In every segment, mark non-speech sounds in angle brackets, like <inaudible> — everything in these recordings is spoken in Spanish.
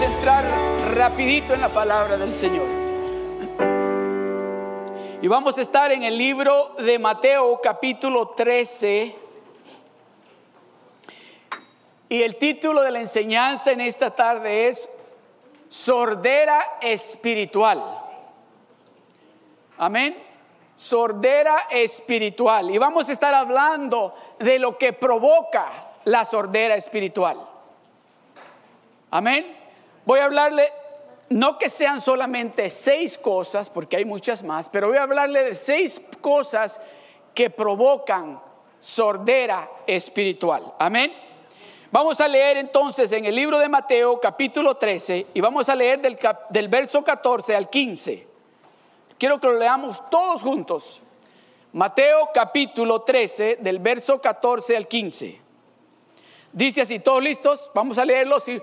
Entrar rapidito en la palabra del Señor. Y vamos a estar en el libro de Mateo capítulo 13. Y el título de la enseñanza en esta tarde es Sordera Espiritual. Amén. Sordera espiritual. Y vamos a estar hablando de lo que provoca la sordera espiritual. Amén. Voy a hablarle, no que sean solamente seis cosas, porque hay muchas más, pero voy a hablarle de seis cosas que provocan sordera espiritual. Amén. Vamos a leer entonces en el libro de Mateo capítulo 13 y vamos a leer del, del verso 14 al 15. Quiero que lo leamos todos juntos. Mateo capítulo 13 del verso 14 al 15. Dice así, ¿todos listos? Vamos a leerlo, y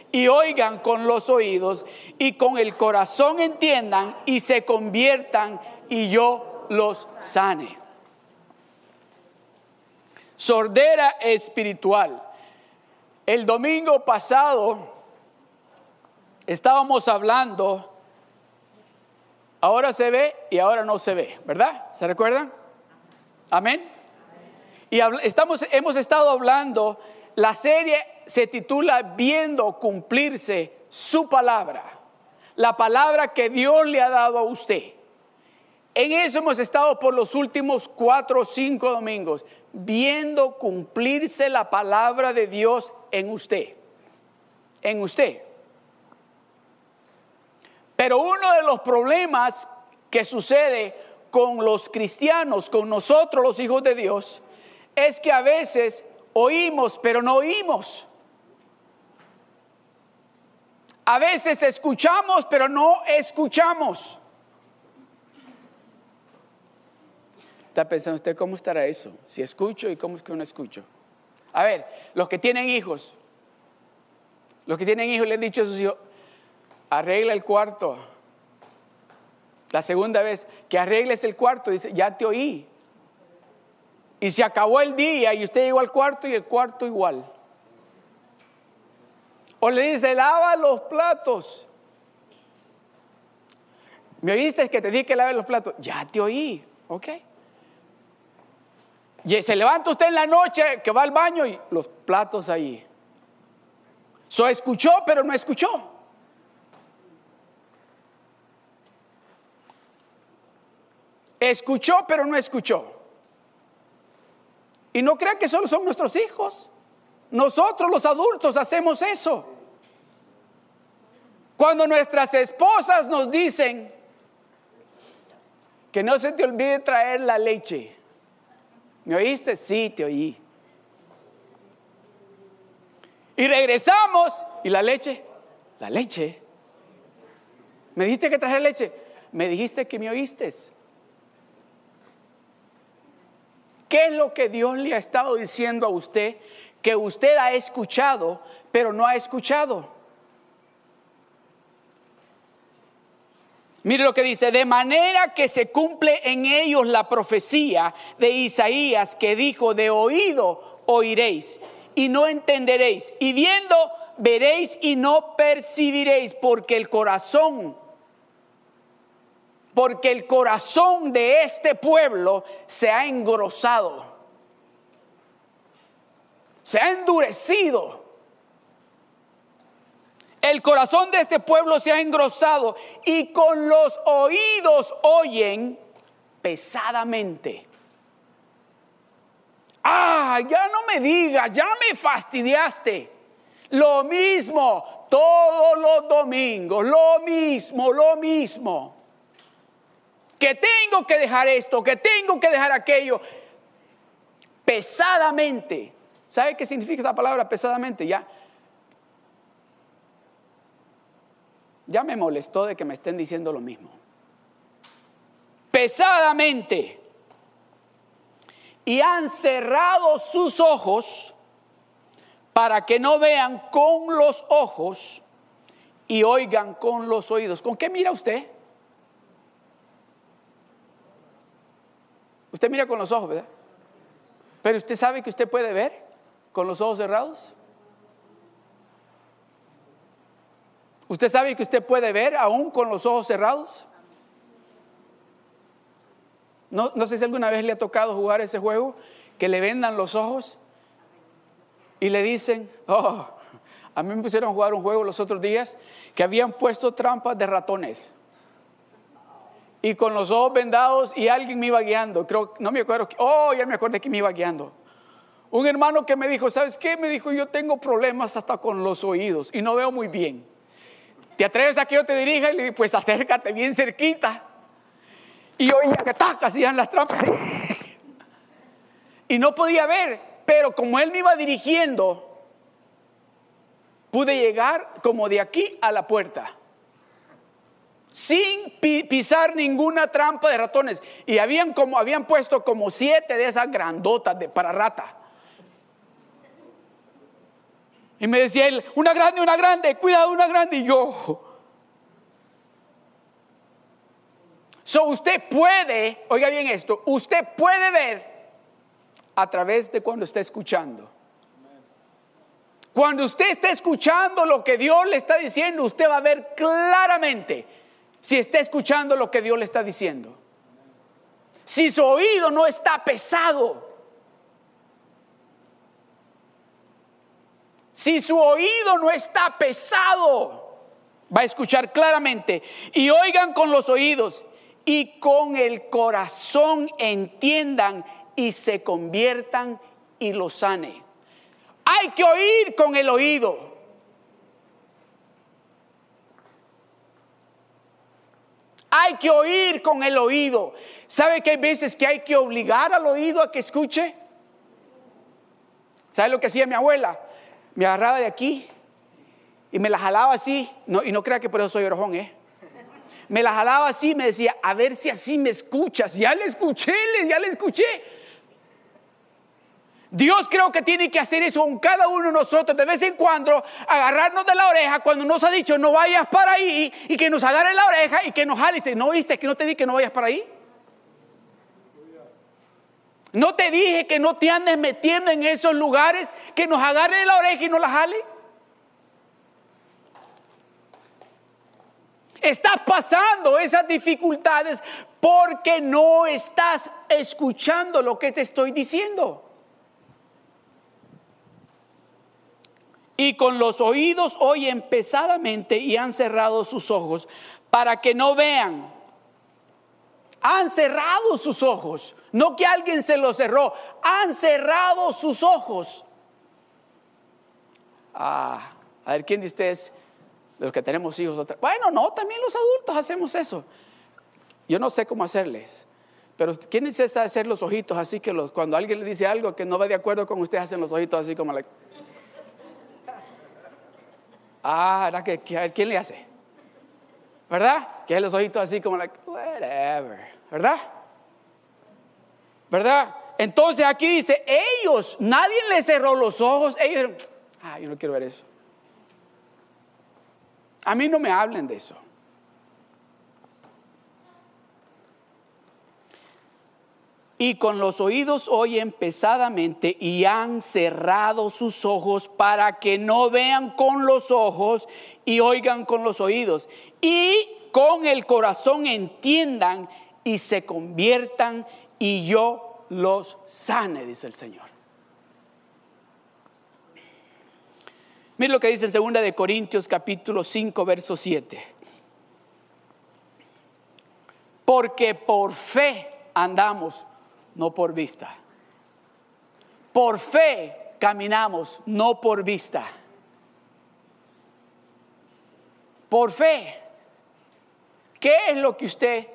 y oigan con los oídos y con el corazón entiendan y se conviertan y yo los sane. Sordera espiritual. El domingo pasado estábamos hablando, ahora se ve y ahora no se ve, ¿verdad? ¿Se recuerdan? Amén. Y estamos, hemos estado hablando, la serie se titula Viendo cumplirse su palabra, la palabra que Dios le ha dado a usted. En eso hemos estado por los últimos cuatro o cinco domingos, viendo cumplirse la palabra de Dios en usted. En usted. Pero uno de los problemas que sucede con los cristianos, con nosotros los hijos de Dios, es que a veces oímos, pero no oímos. A veces escuchamos, pero no escuchamos. Está pensando usted cómo estará eso, si escucho y cómo es que no escucho. A ver, los que tienen hijos, los que tienen hijos le han dicho a sus hijos, arregla el cuarto. La segunda vez, que arregles el cuarto, dice, ya te oí. Y se acabó el día y usted llegó al cuarto y el cuarto igual. O le dice, lava los platos. ¿Me oíste que te dije que lave los platos? Ya te oí, ok. Y se levanta usted en la noche que va al baño y los platos ahí. So escuchó, pero no escuchó. Escuchó, pero no escuchó. Y no crea que solo son nuestros hijos. Nosotros los adultos hacemos eso. Cuando nuestras esposas nos dicen que no se te olvide traer la leche. ¿Me oíste? Sí, te oí. Y regresamos y la leche, la leche. ¿Me dijiste que traje leche? Me dijiste que me oíste. ¿Qué es lo que Dios le ha estado diciendo a usted que usted ha escuchado, pero no ha escuchado? Mire lo que dice, de manera que se cumple en ellos la profecía de Isaías que dijo, de oído oiréis y no entenderéis, y viendo veréis y no percibiréis, porque el corazón porque el corazón de este pueblo se ha engrosado, se ha endurecido. El corazón de este pueblo se ha engrosado y con los oídos oyen pesadamente. Ah, ya no me digas, ya me fastidiaste. Lo mismo todos los domingos, lo mismo, lo mismo que tengo que dejar esto, que tengo que dejar aquello, pesadamente. ¿Sabe qué significa esa palabra pesadamente? Ya. Ya me molestó de que me estén diciendo lo mismo. Pesadamente. Y han cerrado sus ojos para que no vean con los ojos y oigan con los oídos. ¿Con qué mira usted? Usted mira con los ojos, ¿verdad? Pero usted sabe que usted puede ver con los ojos cerrados. ¿Usted sabe que usted puede ver aún con los ojos cerrados? No, no sé si alguna vez le ha tocado jugar ese juego, que le vendan los ojos y le dicen, oh, a mí me pusieron a jugar un juego los otros días que habían puesto trampas de ratones. Y con los ojos vendados y alguien me iba guiando. Creo, no me acuerdo, oh, ya me acuerdo que me iba guiando. Un hermano que me dijo, ¿sabes qué? Me dijo, yo tengo problemas hasta con los oídos y no veo muy bien. ¿Te atreves a que yo te dirija? Y le dije, pues acércate bien cerquita. Y oía que hacían las trampas. <laughs> Y no podía ver, pero como él me iba dirigiendo, pude llegar como de aquí a la puerta. Sin pisar ninguna trampa de ratones. Y habían, como, habían puesto como siete de esas grandotas de, para rata. Y me decía él, una grande, una grande, cuidado, una grande. Y yo. So usted puede, oiga bien esto, usted puede ver a través de cuando está escuchando. Cuando usted está escuchando lo que Dios le está diciendo, usted va a ver claramente si está escuchando lo que Dios le está diciendo. Si su oído no está pesado, Si su oído no está pesado, va a escuchar claramente. Y oigan con los oídos y con el corazón entiendan y se conviertan y lo sane. Hay que oír con el oído. Hay que oír con el oído. ¿Sabe que hay veces que hay que obligar al oído a que escuche? ¿Sabe lo que hacía mi abuela? me agarraba de aquí y me la jalaba así, no, y no crea que por eso soy orojón, ¿eh? Me la jalaba así y me decía, a ver si así me escuchas. Ya le escuché, ya le escuché. Dios creo que tiene que hacer eso con cada uno de nosotros, de vez en cuando, agarrarnos de la oreja cuando nos ha dicho no vayas para ahí y que nos agarre la oreja y que nos jale y dice, no viste que no te di que no vayas para ahí. No te dije que no te andes metiendo en esos lugares, que nos agarre la oreja y no la jale. Estás pasando esas dificultades porque no estás escuchando lo que te estoy diciendo. Y con los oídos oyen pesadamente y han cerrado sus ojos para que no vean han cerrado sus ojos. No que alguien se los cerró, han cerrado sus ojos. Ah, a ver, ¿quién de ustedes, de los que tenemos hijos? Bueno, no, también los adultos hacemos eso. Yo no sé cómo hacerles. Pero ¿quién dice hacer los ojitos así que los, cuando alguien le dice algo que no va de acuerdo con usted, hacen los ojitos así como la... Ah, ¿verdad que, ¿quién le hace? ¿Verdad? Que los ojitos así como like, whatever. ¿Verdad? ¿Verdad? Entonces aquí dice, ellos, nadie les cerró los ojos. Ellos, ah, yo no quiero ver eso. A mí no me hablen de eso. Y con los oídos oyen pesadamente y han cerrado sus ojos para que no vean con los ojos y oigan con los oídos y con el corazón entiendan y se conviertan y yo los sane, dice el Señor. Mira lo que dice en 2 de Corintios capítulo 5 verso 7. Porque por fe andamos no por vista. Por fe caminamos, no por vista. Por fe. ¿Qué es lo que usted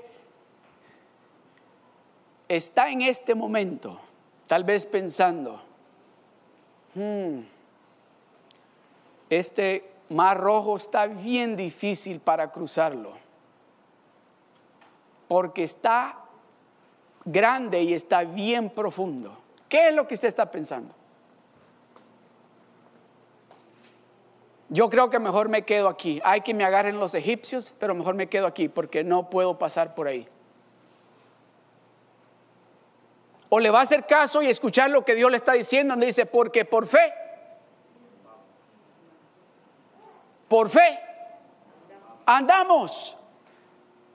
está en este momento, tal vez pensando, hmm, este Mar Rojo está bien difícil para cruzarlo, porque está grande y está bien profundo. ¿Qué es lo que usted está pensando? Yo creo que mejor me quedo aquí. Hay que me agarren los egipcios, pero mejor me quedo aquí porque no puedo pasar por ahí. O le va a hacer caso y escuchar lo que Dios le está diciendo, donde dice, porque por fe, por fe, andamos.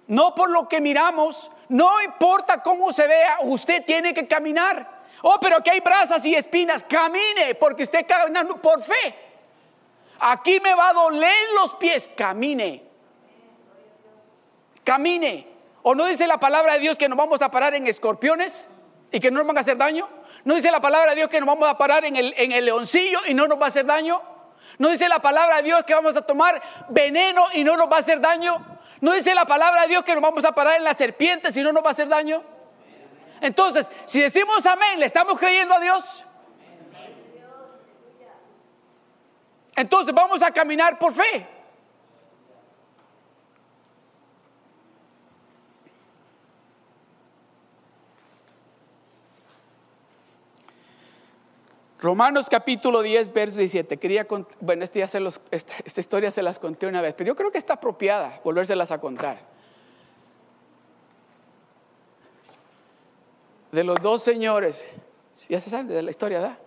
No por lo que miramos, no importa cómo se vea, usted tiene que caminar. Oh, pero aquí hay brasas y espinas, camine, porque usted caminando por fe. Aquí me va a doler los pies, camine. Camine. ¿O no dice la palabra de Dios que nos vamos a parar en escorpiones y que no nos van a hacer daño? ¿No dice la palabra de Dios que nos vamos a parar en el, en el leoncillo y no nos va a hacer daño? ¿No dice la palabra de Dios que vamos a tomar veneno y no nos va a hacer daño? ¿No dice la palabra de Dios que nos vamos a parar en las serpientes y no nos va a hacer daño? Entonces, si decimos amén, ¿le estamos creyendo a Dios? Entonces vamos a caminar por fe. Romanos capítulo 10, verso 17. Quería, bueno, este esta, esta, historia se las conté una vez, pero yo creo que está apropiada volvérselas a contar. De los dos señores, ya se sabe de la historia, ¿verdad?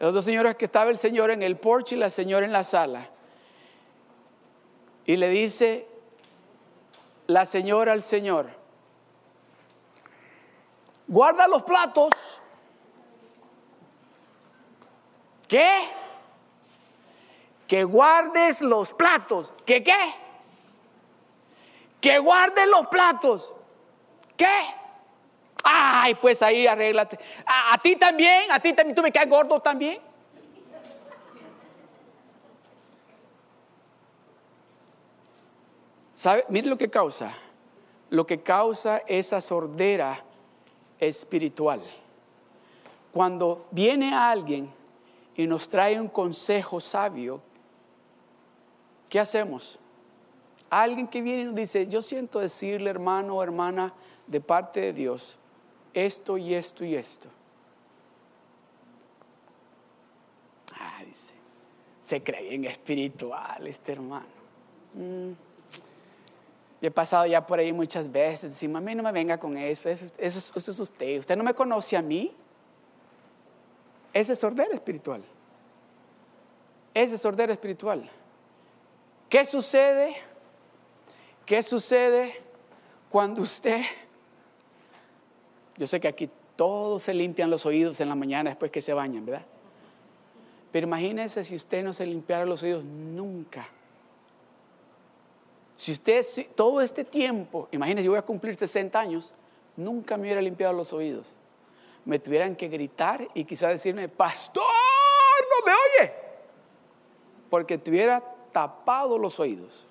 Los dos señores que estaba el señor en el porche y la señora en la sala. Y le dice la señora al señor, guarda los platos. ¿Qué? Que guardes los platos. ¿Qué qué? Que guardes los platos. ¿Qué? Ay, pues ahí arréglate. A, ti también, a ti también, tú me quedas gordo también. ¿Sabe? Mire lo que causa. Lo que causa esa sordera espiritual. Cuando viene alguien y nos trae un consejo sabio, ¿qué hacemos? Alguien que viene y nos dice, yo siento decirle hermano o hermana de parte de Dios, esto y esto y esto. Ah, dice, se cree en espiritual este hermano. Mm. Yo he pasado ya por ahí muchas veces, decimos, a mí no me venga con eso, eso, eso, eso es usted, usted no me conoce a mí. Ese es sordera espiritual. Ese es sordera espiritual. ¿Qué sucede? ¿Qué sucede cuando usted yo sé que aquí todos se limpian los oídos en la mañana después que se bañan, ¿verdad? Pero imagínense si usted no se limpiara los oídos nunca. Si usted todo este tiempo, imagínense, yo voy a cumplir 60 años, nunca me hubiera limpiado los oídos. Me tuvieran que gritar y quizás decirme, pastor, no me oye. Porque tuviera tapado los oídos.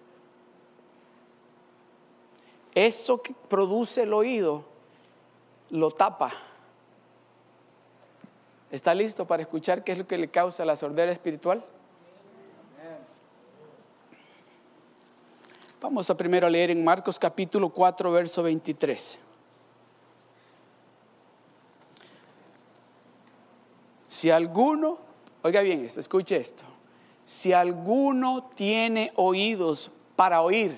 Eso que produce el oído lo tapa. ¿Está listo para escuchar qué es lo que le causa la sordera espiritual? Vamos a primero leer en Marcos capítulo 4, verso 23. Si alguno, oiga bien esto, escuche esto, si alguno tiene oídos para oír,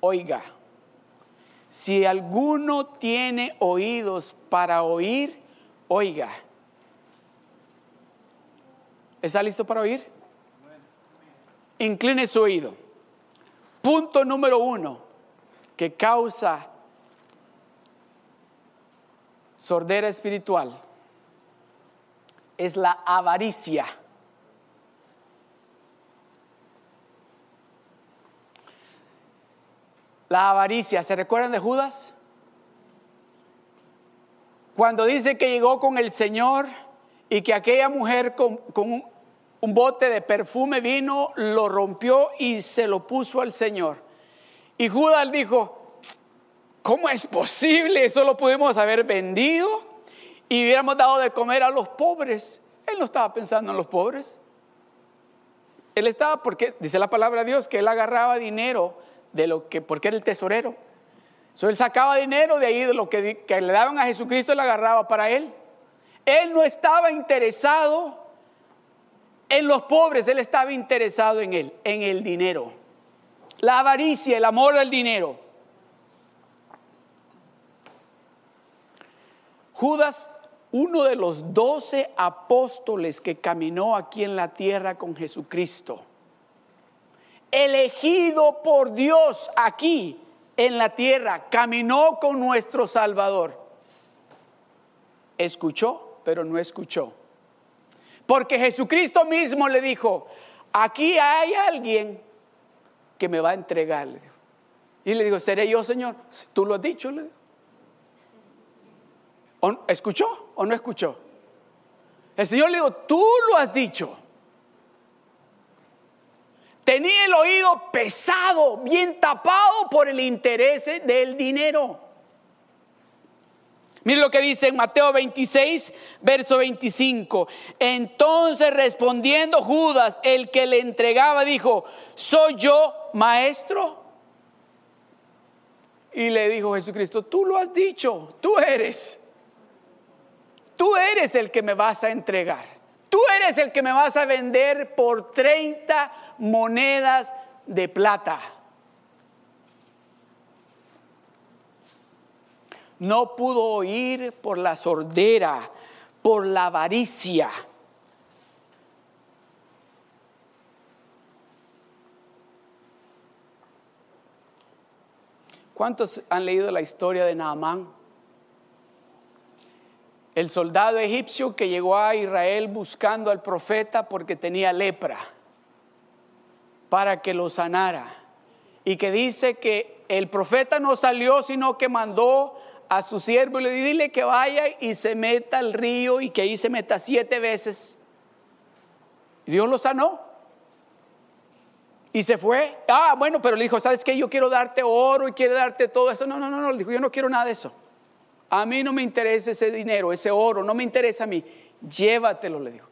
oiga. Si alguno tiene oídos para oír, oiga. ¿Está listo para oír? Incline su oído. Punto número uno que causa sordera espiritual es la avaricia. La avaricia, ¿se recuerdan de Judas? Cuando dice que llegó con el Señor y que aquella mujer con, un, bote de perfume vino, lo rompió y se lo puso al Señor. Y Judas dijo, ¿cómo es posible? Eso lo pudimos haber vendido y hubiéramos dado de comer a los pobres. Él no estaba pensando en los pobres. Él estaba porque, dice la palabra de Dios, que él agarraba dinero de lo que, porque era el tesorero. So, él sacaba dinero de ahí, de lo que, que le daban a Jesucristo, él agarraba para él. Él no estaba interesado en los pobres, él estaba interesado en él, en el dinero. La avaricia, el amor al dinero. Judas, uno de los doce apóstoles que caminó aquí en la tierra con Jesucristo, elegido por Dios aquí en la tierra, caminó con nuestro Salvador. Escuchó, pero no escuchó. Porque Jesucristo mismo le dijo, aquí hay alguien que me va a entregarle. Y le digo, ¿seré yo, Señor? Tú lo has dicho. Le ¿Escuchó o no escuchó? El Señor le dijo, tú lo has dicho. Tenía el oído pesado, bien tapado por el interés del dinero. Mire lo que dice en Mateo 26, verso 25. Entonces respondiendo Judas, el que le entregaba, dijo, ¿soy yo maestro? Y le dijo Jesucristo, tú lo has dicho, tú eres. Tú eres el que me vas a entregar. Tú eres el que me vas a vender por 30 monedas de plata. No pudo oír por la sordera, por la avaricia. ¿Cuántos han leído la historia de Naamán? El soldado egipcio que llegó a Israel buscando al profeta porque tenía lepra para que lo sanara. Y que dice que el profeta no salió, sino que mandó a su siervo y le dile que vaya y se meta al río y que ahí se meta siete veces. Y Dios lo sanó. Y se fue. Ah, bueno, pero le dijo, ¿sabes qué? Yo quiero darte oro y quiero darte todo eso. No, no, no, no, le dijo, yo no quiero nada de eso. A mí no me interesa ese dinero, ese oro, no me interesa a mí. Llévatelo, le dijo.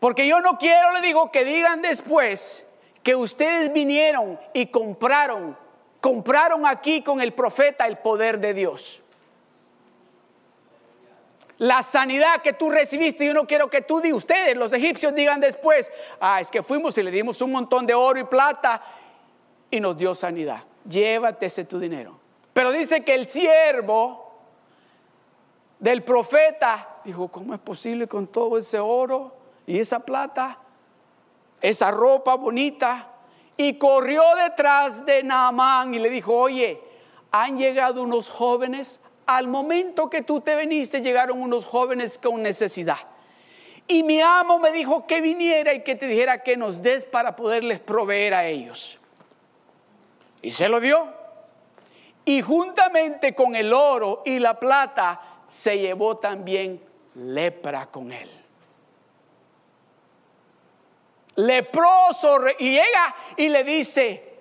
Porque yo no quiero, le digo, que digan después que ustedes vinieron y compraron, compraron aquí con el profeta el poder de Dios. La sanidad que tú recibiste, yo no quiero que tú, digas, ustedes, los egipcios, digan después, ah, es que fuimos y le dimos un montón de oro y plata y nos dio sanidad. Llévate ese tu dinero. Pero dice que el siervo del profeta dijo, ¿cómo es posible con todo ese oro y esa plata, esa ropa bonita? Y corrió detrás de Naamán y le dijo, oye, han llegado unos jóvenes, al momento que tú te viniste llegaron unos jóvenes con necesidad. Y mi amo me dijo que viniera y que te dijera que nos des para poderles proveer a ellos. Y se lo dio. Y juntamente con el oro y la plata se llevó también lepra con él. Leproso y llega y le dice,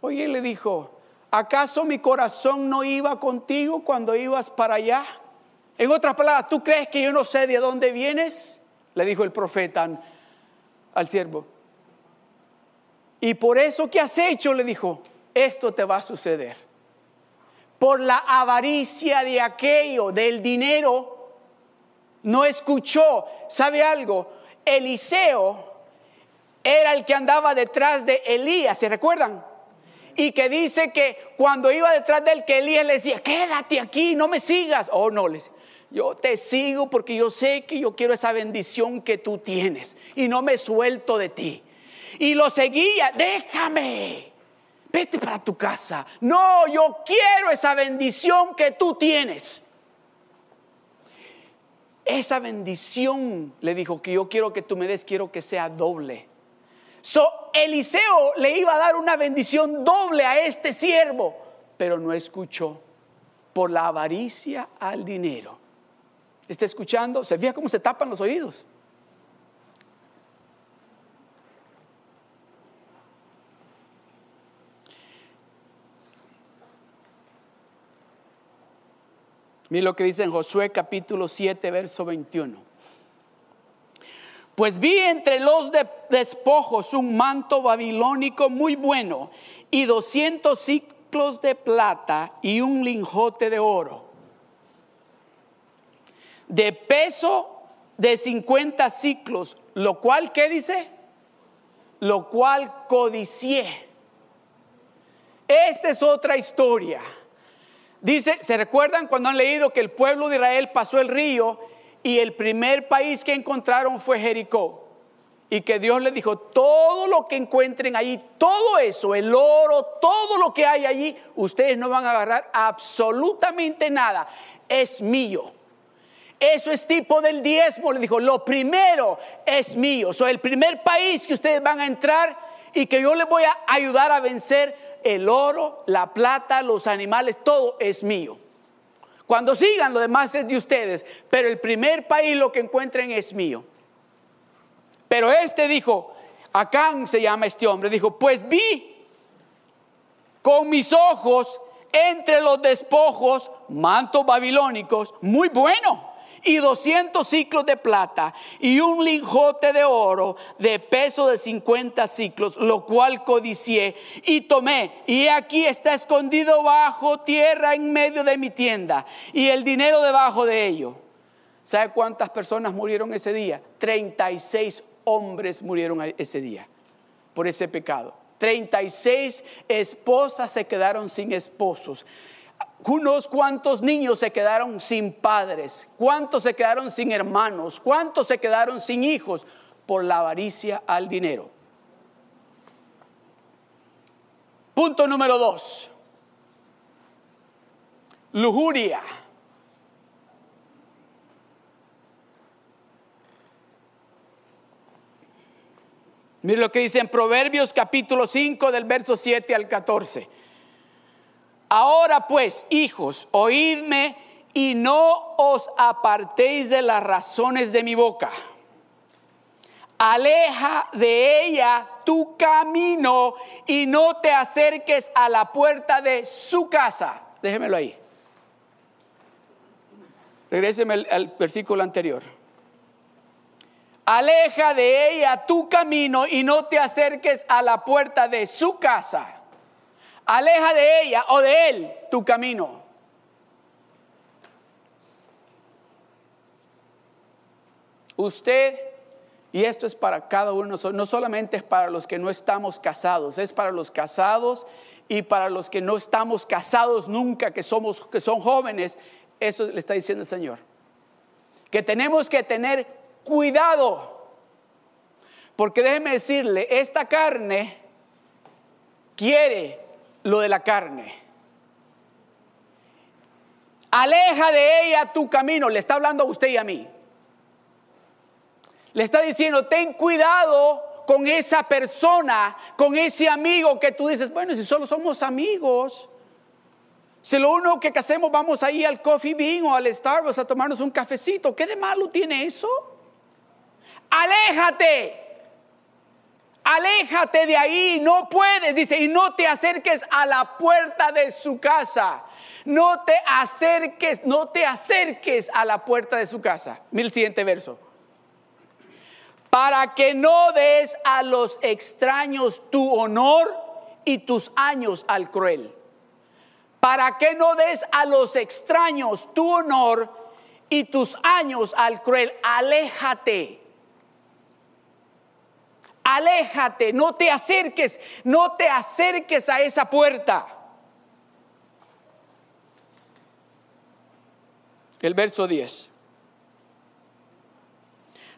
oye, le dijo, ¿acaso mi corazón no iba contigo cuando ibas para allá? En otras palabras, ¿tú crees que yo no sé de dónde vienes? Le dijo el profeta al siervo. Y por eso que has hecho, le dijo, esto te va a suceder por la avaricia de aquello, del dinero, no escuchó. ¿Sabe algo? Eliseo era el que andaba detrás de Elías, ¿se recuerdan? Y que dice que cuando iba detrás de él, que Elías le decía, quédate aquí, no me sigas. Oh, no, les, yo te sigo porque yo sé que yo quiero esa bendición que tú tienes y no me suelto de ti. Y lo seguía, déjame vete para tu casa. No, yo quiero esa bendición que tú tienes. Esa bendición, le dijo, que yo quiero que tú me des, quiero que sea doble. So, Eliseo le iba a dar una bendición doble a este siervo, pero no escuchó por la avaricia al dinero. ¿Está escuchando? ¿Se fija cómo se tapan los oídos? Mira lo que dice en Josué capítulo 7, verso 21. Pues vi entre los despojos un manto babilónico muy bueno y 200 ciclos de plata y un linjote de oro. De peso de 50 ciclos, lo cual, ¿qué dice? Lo cual codicié. Esta es otra historia. Dice, ¿se recuerdan cuando han leído que el pueblo de Israel pasó el río y el primer país que encontraron fue Jericó. Y que Dios le dijo, todo lo que encuentren allí, todo eso, el oro, todo lo que hay allí, ustedes no van a agarrar absolutamente nada, es mío. Eso es tipo del diezmo, le dijo, lo primero es mío. O el primer país que ustedes van a entrar y que yo les voy a ayudar a vencer, el oro, la plata, los animales, todo es mío. Cuando sigan, lo demás es de ustedes, pero el primer país lo que encuentren es mío. Pero este dijo, Acán se llama este hombre, dijo, pues vi con mis ojos entre los despojos mantos babilónicos, muy bueno y 200 ciclos de plata y un linjote de oro de peso de 50 ciclos, lo cual codicié y tomé. Y aquí está escondido bajo tierra en medio de mi tienda y el dinero debajo de ello. ¿Sabe cuántas personas murieron ese día? 36 hombres murieron ese día por ese pecado. 36 esposas se quedaron sin esposos unos cuantos niños se quedaron sin padres, cuántos se quedaron sin hermanos, cuántos se quedaron sin hijos por la avaricia al dinero. Punto número dos. Lujuria. Mire lo que dice en Proverbios capítulo 5 del verso 7 al 14. Ahora pues, hijos, oídme y no os apartéis de las razones de mi boca. Aleja de ella tu camino y no te acerques a la puerta de su casa. Déjemelo ahí. Regréseme al, al versículo anterior. Aleja de ella tu camino y no te acerques a la puerta de su casa Aleja de ella o de él tu camino. Usted, y esto es para cada uno, no solamente es para los que no estamos casados, es para los casados y para los que no estamos casados nunca, que somos, que son jóvenes, eso le está diciendo el Señor. Que tenemos que tener cuidado, porque déjeme decirle, esta carne quiere lo de la carne. Aleja de ella tu camino, le está hablando a usted y a mí. Le está diciendo, ten cuidado con esa persona, con ese amigo que tú dices, bueno, si solo somos amigos, si lo único que hacemos vamos ahí al coffee bean o al Starbucks a tomarnos un cafecito, ¿qué de malo tiene eso? Aléjate aléjate de ahí, no puedes, dice, y no te acerques a la puerta de su casa. No te acerques, no te acerques a la puerta de su casa. Mira el siguiente verso. Para que no des a los extraños tu honor y tus años al cruel. Para que no des a los extraños tu honor y tus años al cruel. Aléjate aléjate, no te acerques, no te acerques a esa puerta. El verso 10.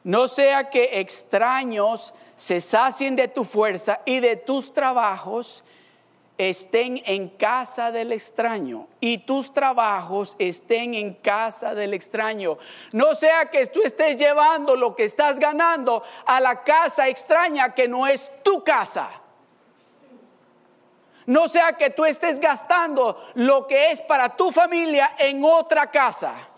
No sea que extraños se sacien de tu fuerza y de tus trabajos estén en casa del extraño y tus trabajos estén en casa del extraño. No sea que tú estés llevando lo que estás ganando a la casa extraña que no es tu casa. No sea que tú estés gastando lo que es para tu familia en otra casa.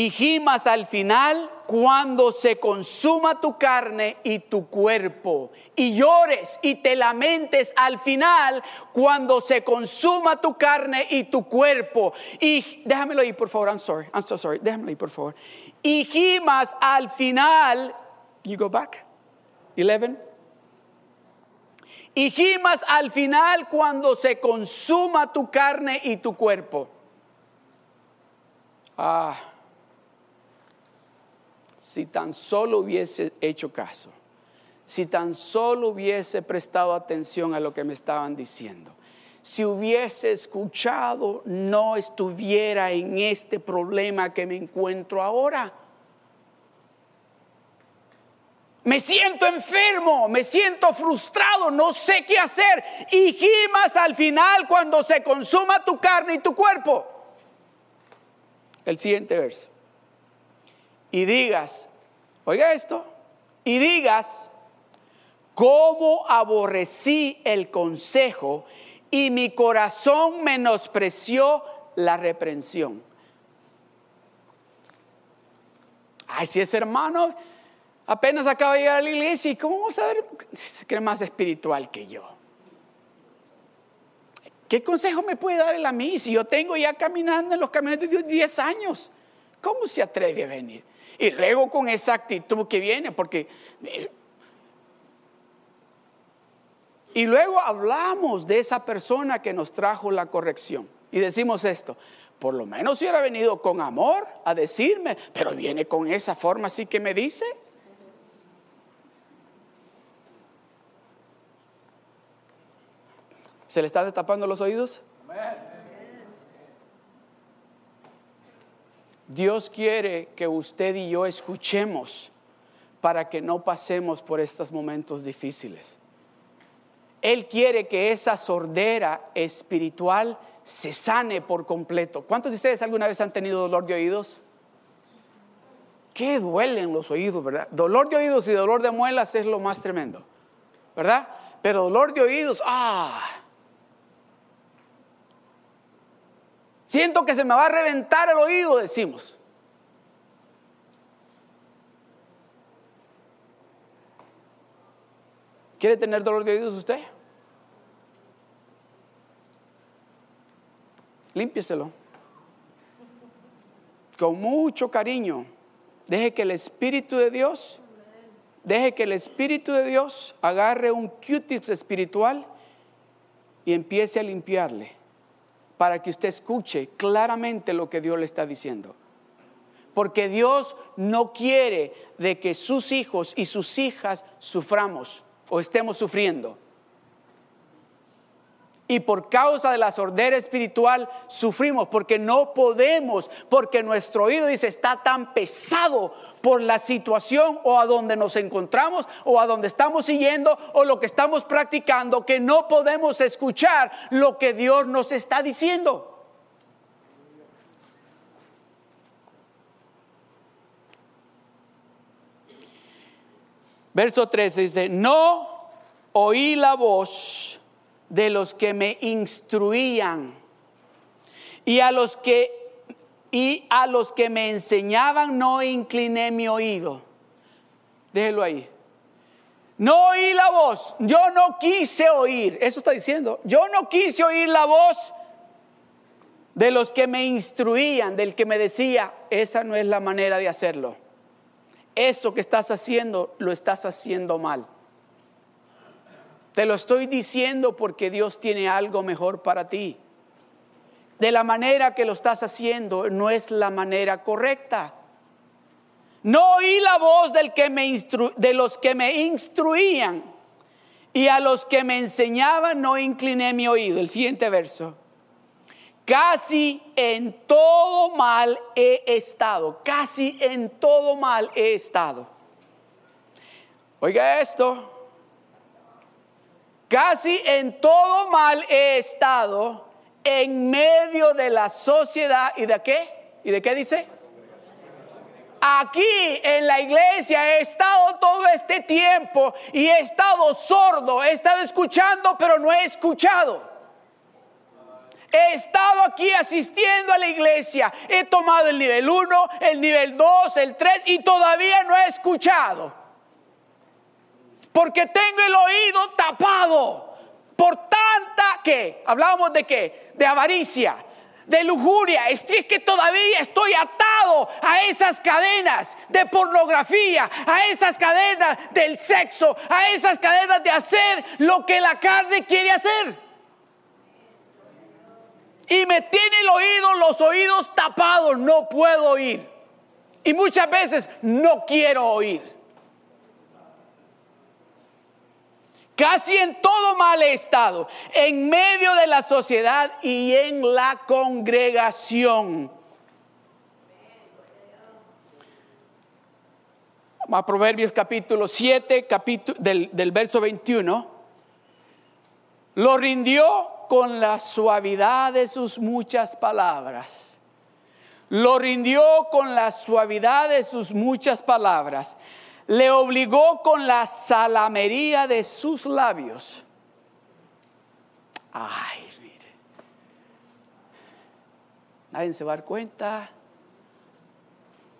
Y gimas al final cuando se consuma tu carne y tu cuerpo. Y llores y te lamentes al final cuando se consuma tu carne y tu cuerpo. Y déjamelo ahí, por favor. I'm sorry. I'm so sorry. Déjamelo ahí, por favor. Y gimas al final. you go back? 11. Y gimas al final cuando se consuma tu carne y tu cuerpo. Ah si tan solo hubiese hecho caso, si tan solo hubiese prestado atención a lo que me estaban diciendo, si hubiese escuchado, no estuviera en este problema que me encuentro ahora. Me siento enfermo, me siento frustrado, no sé qué hacer. Y gimas al final cuando se consuma tu carne y tu cuerpo. El siguiente verso y digas, oiga esto, y digas, cómo aborrecí el consejo y mi corazón menospreció la reprensión. Ay, si ese hermano apenas acaba de llegar a la iglesia, ¿y cómo vamos a ver? Se cree más espiritual que yo. ¿Qué consejo me puede dar él a mí si yo tengo ya caminando en los caminos de Dios 10 años? ¿Cómo se atreve a venir? Y luego con esa actitud que viene, porque... Eh, y luego hablamos de esa persona que nos trajo la corrección. Y decimos esto, por lo menos si hubiera venido con amor a decirme, pero viene con esa forma así que me dice. ¿Se le están destapando los oídos? Amén. Dios quiere que usted y yo escuchemos para que no pasemos por estos momentos difíciles. Él quiere que esa sordera espiritual se sane por completo. ¿Cuántos de ustedes alguna vez han tenido dolor de oídos? ¿Qué duelen los oídos, verdad? Dolor de oídos y dolor de muelas es lo más tremendo, ¿verdad? Pero dolor de oídos, ah, Siento que se me va a reventar el oído, decimos. ¿Quiere tener dolor de oídos usted? Límpieselo. Con mucho cariño. Deje que el Espíritu de Dios, deje que el Espíritu de Dios agarre un Q-tips espiritual y empiece a limpiarle para que usted escuche claramente lo que Dios le está diciendo. Porque Dios no quiere de que sus hijos y sus hijas suframos o estemos sufriendo y por causa de la sordera espiritual sufrimos porque no podemos, porque nuestro oído dice está tan pesado por la situación o a donde nos encontramos o a donde estamos siguiendo o lo que estamos practicando que no podemos escuchar lo que Dios nos está diciendo. Verso 13 dice, no oí la voz de los que me instruían y a los que y a los que me enseñaban no incliné mi oído. Déjelo ahí. No oí la voz, yo no quise oír, eso está diciendo, yo no quise oír la voz de los que me instruían, del que me decía, esa no es la manera de hacerlo. Eso que estás haciendo, lo estás haciendo mal. Te lo estoy diciendo porque Dios tiene algo mejor para ti. De la manera que lo estás haciendo no es la manera correcta. No oí la voz del que me de los que me instruían y a los que me enseñaban no incliné mi oído. El siguiente verso. Casi en todo mal he estado. Casi en todo mal he estado. Oiga esto. Casi en todo mal he estado en medio de la sociedad. ¿Y de qué? ¿Y de qué dice? Aquí en la iglesia he estado todo este tiempo y he estado sordo, he estado escuchando, pero no he escuchado. He estado aquí asistiendo a la iglesia. He tomado el nivel 1, el nivel 2, el 3 y todavía no he escuchado. Porque tengo el oído tapado por tanta que, hablábamos de qué, de avaricia, de lujuria, es que todavía estoy atado a esas cadenas de pornografía, a esas cadenas del sexo, a esas cadenas de hacer lo que la carne quiere hacer. Y me tiene el oído, los oídos tapados, no puedo oír. Y muchas veces no quiero oír. Casi en todo mal estado, en medio de la sociedad y en la congregación. A Proverbios capítulo 7, capítulo, del, del verso 21. Lo rindió con la suavidad de sus muchas palabras. Lo rindió con la suavidad de sus muchas palabras le obligó con la salamería de sus labios. Ay, mire. Nadie se va a dar cuenta.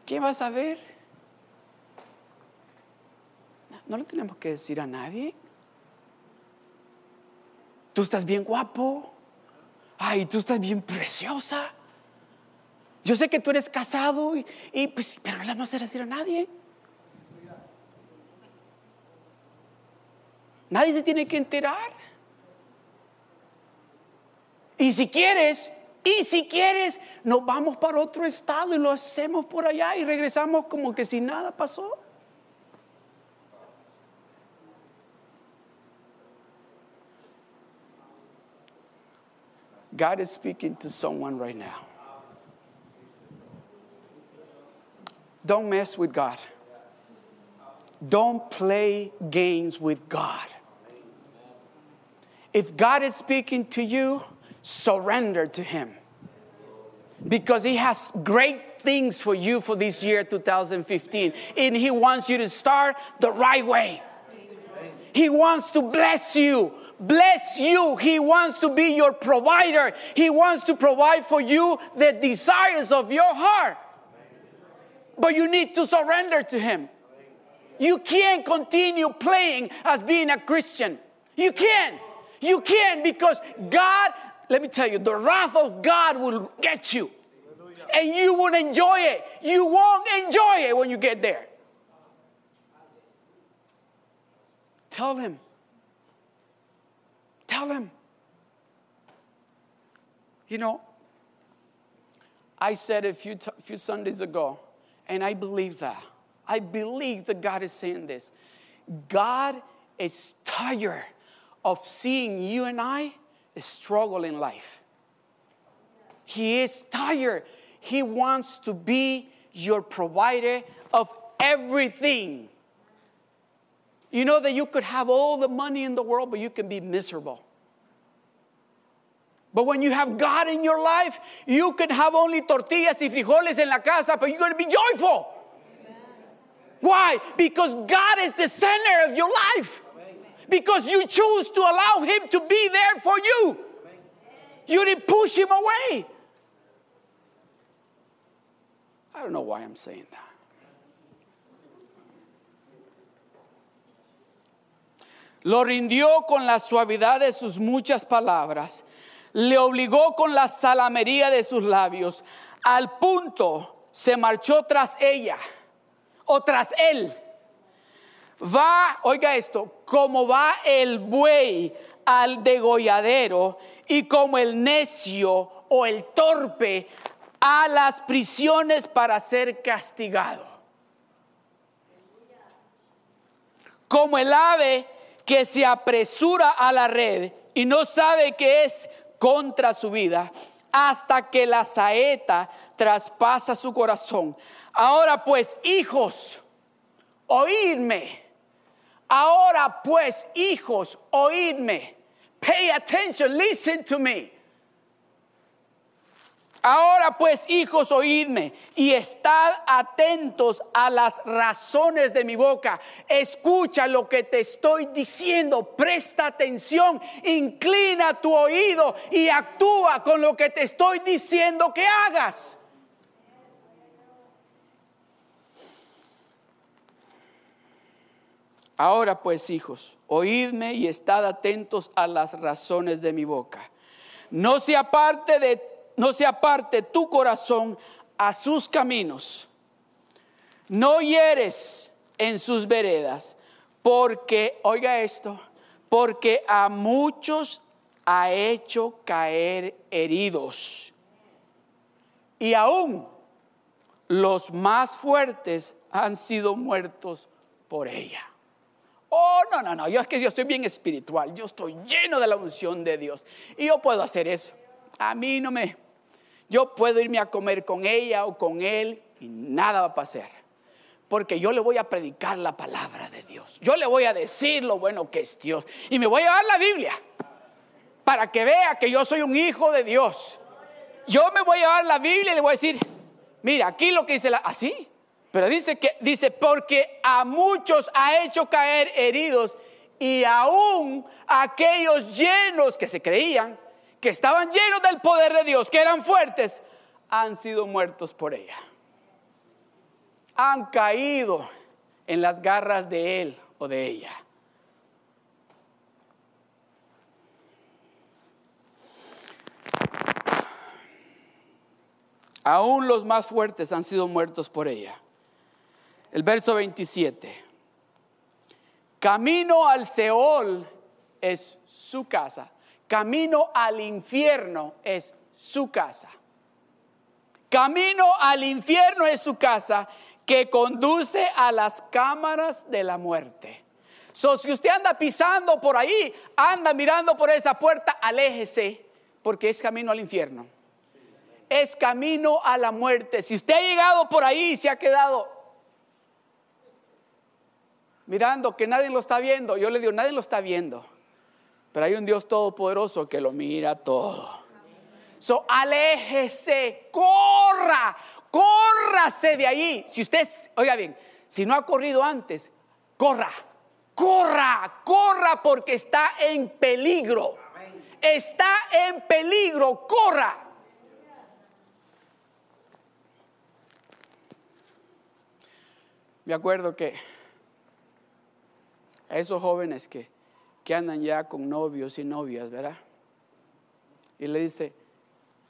¿Quién va a saber? No lo tenemos que decir a nadie. Tú estás bien guapo. Ay, tú estás bien preciosa. Yo sé que tú eres casado, y, pues, pero no le vamos a decir a nadie. Nadie se tiene que enterar. Y si quieres, y si quieres, nos vamos para otro estado y lo hacemos por allá y regresamos como que si nada pasó. God is speaking to someone right now. Don't mess with God. Don't play games with God. If God is speaking to you, surrender to Him. Because He has great things for you for this year 2015. And He wants you to start the right way. He wants to bless you. Bless you. He wants to be your provider. He wants to provide for you the desires of your heart. But you need to surrender to Him. You can't continue playing as being a Christian. You can't. You can't because God, let me tell you, the wrath of God will get you. And you won't enjoy it. You won't enjoy it when you get there. Tell him. Tell him. You know, I said a few, t- few Sundays ago, and I believe that. I believe that God is saying this. God is tired of seeing you and I struggle in life. He is tired. He wants to be your provider of everything. You know that you could have all the money in the world, but you can be miserable. But when you have God in your life, you can have only tortillas y frijoles en la casa, but you're going to be joyful. Why? Because God is the center of your life because you choose to allow Him to be there for you. You didn't push Him away. I don't know why I'm saying that. Lo rindió con la suavidad de sus muchas palabras, le obligó con la salamería de sus labios, al punto se marchó tras ella o tras él va, oiga esto, como va el buey al degolladero y como el necio o el torpe a las prisiones para ser castigado. Como el ave que se apresura a la red y no sabe que es contra su vida, hasta que la saeta traspasa su corazón. Ahora pues, hijos, oídme Ahora pues, hijos, oídme. Pay attention, listen to me. Ahora pues, hijos, oídme y estad atentos a las razones de mi boca. Escucha lo que te estoy diciendo, presta atención, inclina tu oído y actúa con lo que te estoy diciendo que hagas. Ahora pues, hijos, oídme y estad atentos a las razones de mi boca. No se aparte de no se aparte tu corazón a sus caminos. No hieres en sus veredas, porque, oiga esto, porque a muchos ha hecho caer heridos. Y aún los más fuertes han sido muertos por ella. Oh, no, no, no, yo es que yo estoy bien espiritual, yo estoy lleno de la unción de Dios y yo puedo hacer eso. A mí no me, yo puedo irme a comer con ella o con él y nada va a pasar. Porque yo le voy a predicar la palabra de Dios. Yo le voy a decir lo bueno que es Dios. Y me voy a dar la Biblia para que vea que yo soy un hijo de Dios. Yo me voy a dar la Biblia y le voy a decir, mira, aquí lo que dice la... Así. Pero dice que, dice, porque a muchos ha hecho caer heridos y aún aquellos llenos que se creían que estaban llenos del poder de Dios, que eran fuertes, han sido muertos por ella. Han caído en las garras de él o de ella. Aún los más fuertes han sido muertos por ella. El verso 27. Camino al Seol es su casa camino al infierno es su casa. Camino al infierno es su casa que conduce a las cámaras de la muerte. So, si usted anda pisando por ahí, anda mirando por esa puerta, aléjese, porque es camino al infierno. Es camino a la muerte. Si usted ha llegado por ahí y se ha quedado mirando que nadie lo está viendo, yo le digo, nadie lo está viendo. Pero hay un Dios todopoderoso que lo mira todo. So, aléjese, corra, córrase de allí. Si usted, oiga bien, si no ha corrido antes, corra, corra, corra porque está en peligro. Está en peligro, corra. Me acuerdo que a esos jóvenes que que andan ya con novios y novias, ¿verdad? Y le dice,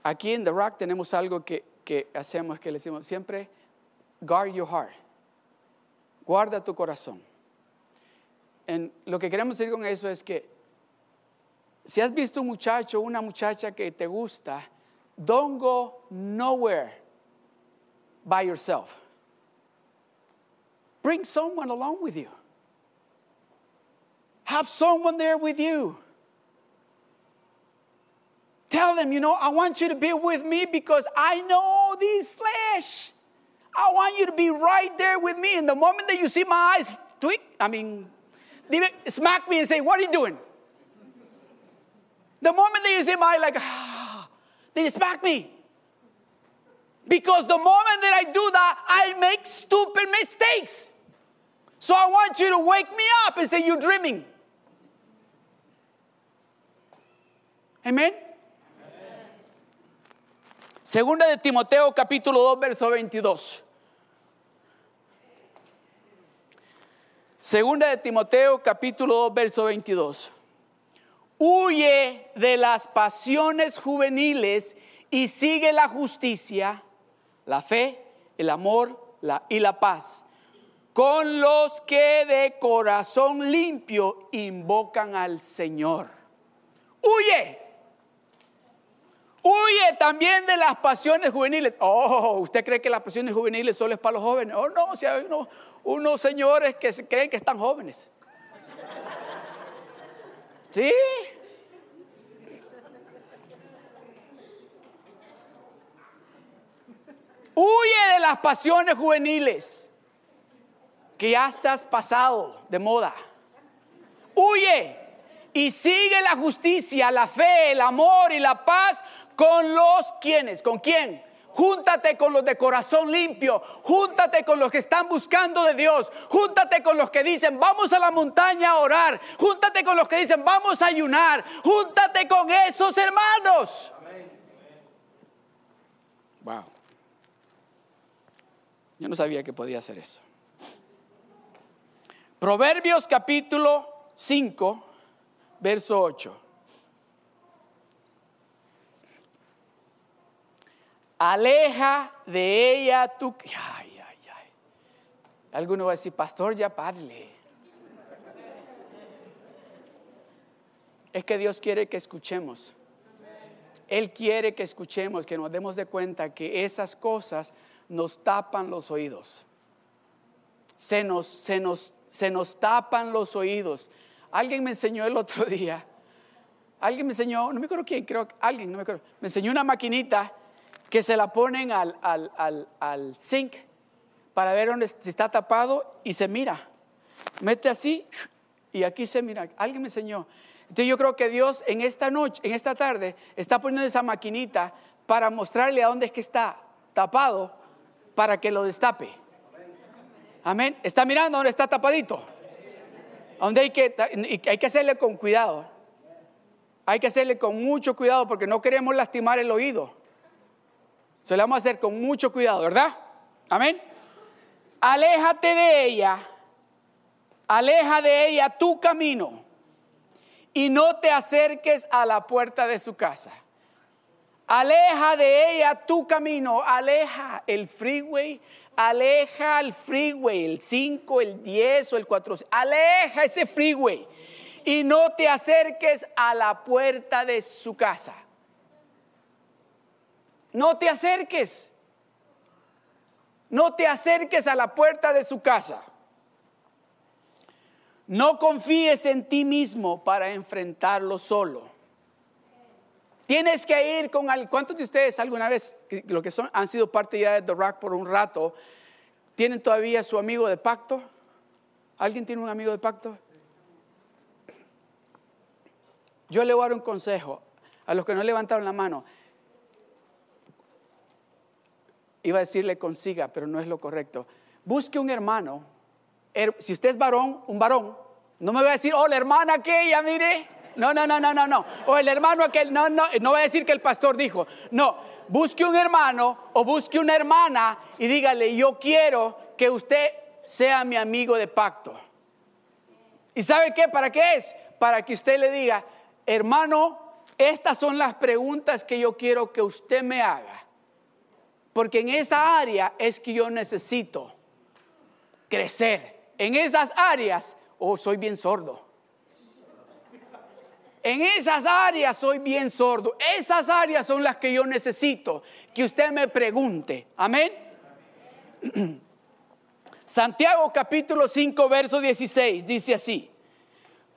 aquí en The Rock tenemos algo que, que hacemos, que le decimos siempre, guard your heart, guarda tu corazón. En, lo que queremos decir con eso es que si has visto un muchacho o una muchacha que te gusta, don't go nowhere by yourself. Bring someone along with you. Have someone there with you. Tell them, you know, I want you to be with me because I know these flesh. I want you to be right there with me. And the moment that you see my eyes tweak, I mean, smack me and say, What are you doing? The moment that you see my eye, like, ah, then you smack me. Because the moment that I do that, I make stupid mistakes. So I want you to wake me up and say, You're dreaming. Amén. Segunda de Timoteo capítulo 2 verso 22. Segunda de Timoteo capítulo 2 verso 22. Huye de las pasiones juveniles y sigue la justicia, la fe, el amor la, y la paz, con los que de corazón limpio invocan al Señor. Huye Huye también de las pasiones juveniles. Oh, ¿usted cree que las pasiones juveniles solo es para los jóvenes? Oh, no, si hay unos, señores que creen que están jóvenes. ¿Sí? Huye de las pasiones juveniles, que ya estás pasado de moda. Huye Y sigue la justicia, la fe, el amor y la paz con los quienes, ¿con quién? Júntate con los de corazón limpio, júntate con los que están buscando de Dios, júntate con los que dicen vamos a la montaña a orar, júntate con los que dicen vamos a ayunar, júntate con esos hermanos. Wow. Yo no sabía que podía hacer eso. Proverbios capítulo 5, verso 8. Aleja de ella tu... Ay, ay, ay. Alguno va a decir, pastor, ya parle. Es que Dios quiere que escuchemos. Él quiere que escuchemos, que nos demos de cuenta que esas cosas nos tapan los oídos. Se nos, se nos, se nos tapan los oídos. Alguien me enseñó el otro día, alguien me enseñó, no me acuerdo quién, creo alguien, no me acuerdo, me enseñó una maquinita que se la ponen al, al, al, al zinc para ver dónde si está tapado y se mira. Mete así y aquí se mira. Alguien me enseñó. Entonces yo creo que Dios en esta noche, en esta tarde, está poniendo esa maquinita para mostrarle a dónde es que está tapado para que lo destape. Amén. ¿Está mirando dónde está tapadito? Donde hay que, hay que hacerle con cuidado. Hay que hacerle con mucho cuidado porque no queremos lastimar el oído. Se lo vamos a hacer con mucho cuidado, ¿verdad? Amén. Aléjate de ella, aleja de ella tu camino y no te acerques a la puerta de su casa. Aleja de ella tu camino, aleja el freeway, aleja el freeway, el 5, el 10 o el 4, aleja ese freeway y no te acerques a la puerta de su casa. No te acerques. No te acerques a la puerta de su casa. No confíes en ti mismo para enfrentarlo solo. Tienes que ir con. ¿Cuántos de ustedes alguna vez, lo que son, han sido parte ya de The Rock por un rato, tienen todavía su amigo de pacto? ¿Alguien tiene un amigo de pacto? Yo le voy a dar un consejo a los que no levantaron la mano. Iba a decirle consiga, pero no es lo correcto. Busque un hermano. Si usted es varón, un varón. No me va a decir, oh, la hermana aquella, mire. No, no, no, no, no, no. O el hermano aquel, no, no, no va a decir que el pastor dijo. No, busque un hermano o busque una hermana y dígale, yo quiero que usted sea mi amigo de pacto. ¿Y sabe qué? ¿Para qué es? Para que usted le diga, hermano, estas son las preguntas que yo quiero que usted me haga. Porque en esa área es que yo necesito crecer. En esas áreas, oh, soy bien sordo. En esas áreas soy bien sordo. Esas áreas son las que yo necesito que usted me pregunte. Amén. <clears throat> Santiago capítulo 5, verso 16 dice así.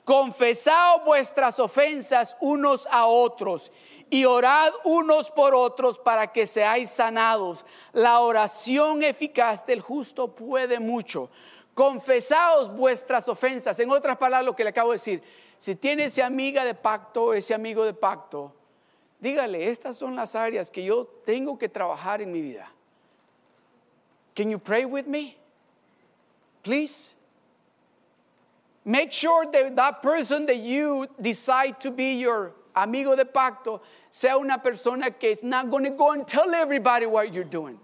Confesaos vuestras ofensas unos a otros y orad unos por otros para que seáis sanados. La oración eficaz del justo puede mucho. Confesaos vuestras ofensas. En otras palabras, lo que le acabo de decir, si tiene esa amiga de pacto, ese amigo de pacto, dígale, estas son las áreas que yo tengo que trabajar en mi vida. Can you pray with me? Please. Make sure that that person that you decide to be your amigo de pacto sea una persona que is not going to go and tell everybody what you're doing,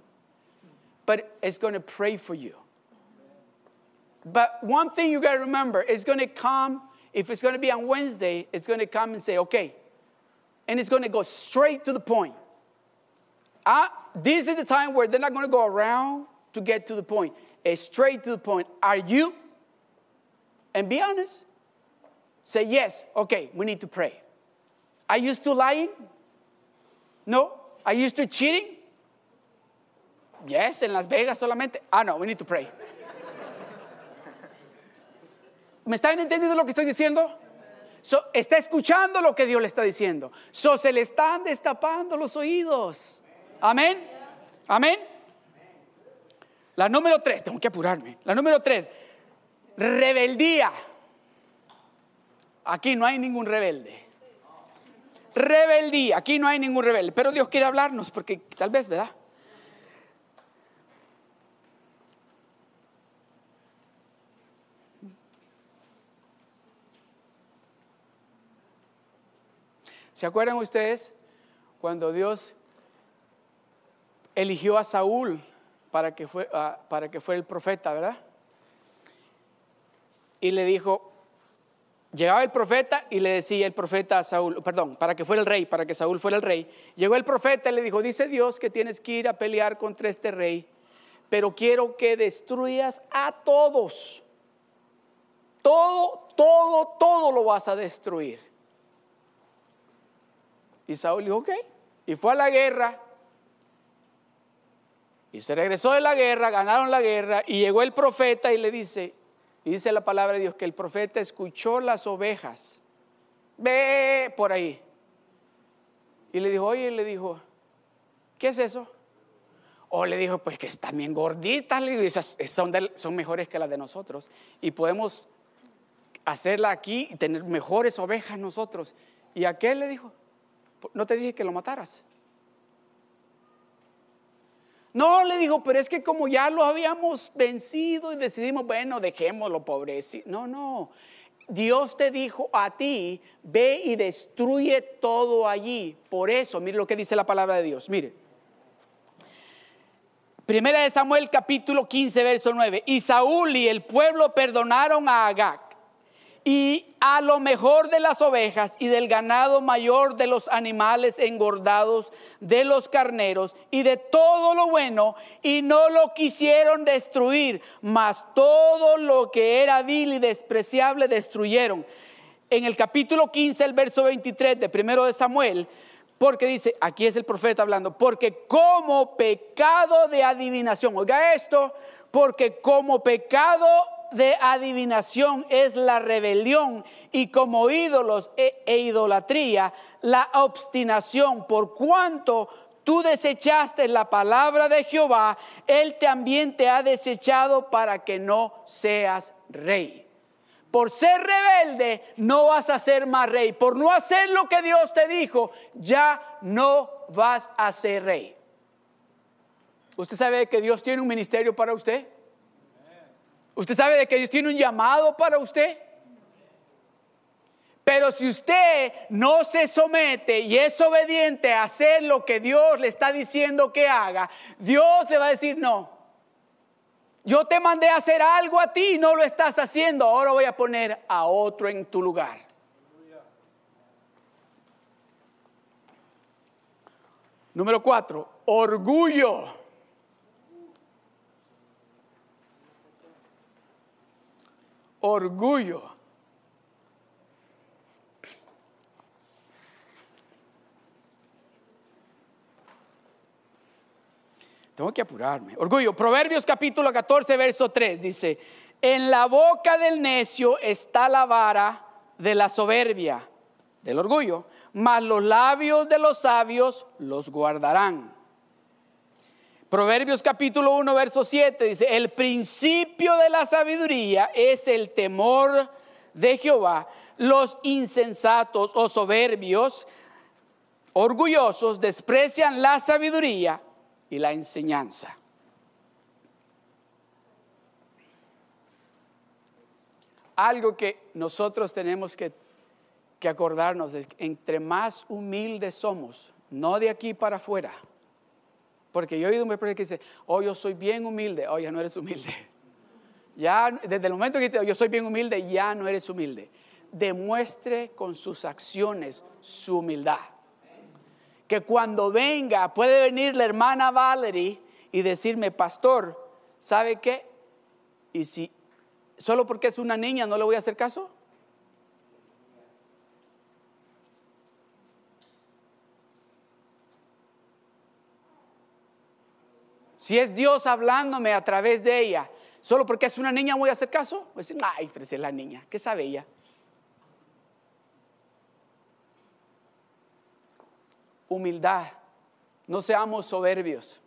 but it's going to pray for you. But one thing you got to remember, it's going to come, if it's going to be on Wednesday, it's going to come and say, okay, and it's going to go straight to the point. Uh, this is the time where they're not going to go around to get to the point. It's straight to the point. Are you? And be honest. Say, yes, okay, we need to pray. Are you still lying? No. Are you still cheating? Yes, en Las Vegas solamente. Ah, no, we need to pray. ¿Me están entendiendo lo que estoy diciendo? So, está escuchando lo que Dios le está diciendo. So, se le están destapando los oídos. Amén. Amén. La número tres, tengo que apurarme. La número tres, rebeldía. aquí no hay ningún rebelde. Rebeldía, aquí no hay ningún rebelde. Pero Dios quiere hablarnos porque tal vez, ¿verdad? ¿Se acuerdan ustedes cuando Dios eligió a Saúl para que, fue, ah, para que fuera el profeta, verdad? Y le dijo, llegaba el profeta y le decía el profeta a Saúl, perdón, para que fuera el rey, para que Saúl fuera el rey. Llegó el profeta y le dijo, dice Dios que tienes que ir a pelear contra este rey, pero quiero que destruyas a todos. Todo, todo, todo lo vas a destruir. Y Saúl dijo, ok. Y fue a la guerra. Y se regresó de la guerra, ganaron la guerra. Y llegó el profeta y le dice, dice la palabra de Dios, que el profeta escuchó las ovejas. Ve por ahí. Y le dijo, oye, le dijo, ¿qué es eso? O le dijo, pues que están bien gorditas, le esas son, son mejores que las de nosotros. Y podemos hacerla aquí y tener mejores ovejas nosotros. ¿Y aquel le dijo? no te dije que lo mataras. No, le dijo, pero es que como ya lo habíamos vencido y decidimos, bueno, dejémoslo, pobrecito. No, no. Dios te dijo a ti, ve y destruye todo allí. Por eso, mire lo que dice la palabra de Dios. Mire. Primera de Samuel capítulo 15, verso 9. Y Saúl y el pueblo perdonaron a Agag y a lo mejor de las ovejas y del ganado mayor de los animales engordados, de los carneros y de todo lo bueno, y no lo quisieron destruir, mas todo lo que era vil y despreciable destruyeron. En el capítulo 15, el verso 23 de primero de Samuel, porque dice, aquí es el profeta hablando, porque como pecado de adivinación, oiga esto, porque como pecado de adivinación es la rebelión y como ídolos e, e, idolatría la obstinación. Por cuanto tú desechaste la palabra de Jehová, Él también te ha desechado para que no seas rey. Por ser rebelde no vas a ser más rey. Por no hacer lo que Dios te dijo, ya no vas a ser rey. ¿Usted sabe que Dios tiene un ministerio para usted? ¿Usted sabe de que Dios tiene un llamado para usted? Pero si usted no se somete y es obediente a hacer lo que Dios le está diciendo que haga, Dios le va a decir no. Yo te mandé a hacer algo a ti y no lo estás haciendo. Ahora voy a poner a otro en tu lugar. Número cuatro, orgullo. Orgullo. Tengo que apurarme. Orgullo. Proverbios capítulo 14, verso 3 dice, en la boca del necio está la vara de la soberbia, del orgullo, mas los labios de los sabios los guardarán. Proverbios capítulo 1, verso 7 dice, el principio de la sabiduría es el temor de Jehová. Los insensatos o soberbios, orgullosos, desprecian la sabiduría y la enseñanza. Algo que nosotros tenemos que, que acordarnos es que entre más humildes somos, no de aquí para afuera, porque yo he oído un persona que dice, oh, yo soy bien humilde. Oh, ya no eres humilde. <laughs> Ya, desde el momento que dice, yo soy bien humilde, ya no eres humilde. Demuestre con sus acciones su humildad. Que cuando venga, puede venir la hermana Valerie y decirme, pastor, ¿sabe qué? Y si solo porque es una niña no le voy a hacer caso. Si es Dios hablándome a través de ella, solo porque es una niña voy a hacer caso. Voy a decir, ay, pero es la niña, ¿qué sabe ella? Humildad, no seamos soberbios.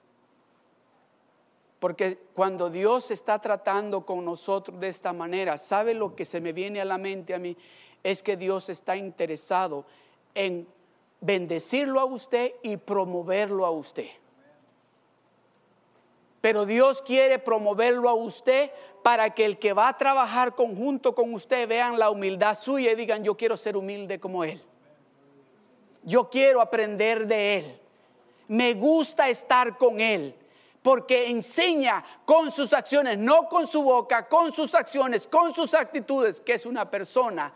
Porque cuando Dios está tratando con nosotros de esta manera, ¿sabe lo que se me viene a la mente a mí? es que Dios está interesado en bendecirlo a usted y promoverlo a usted. Pero Dios quiere promoverlo a usted para que el que va a trabajar conjunto con usted vean la humildad suya y digan, yo quiero ser humilde como Él. Yo quiero aprender de Él. Me gusta estar con Él porque enseña con sus acciones, no con su boca, con sus acciones, con sus actitudes, que es una persona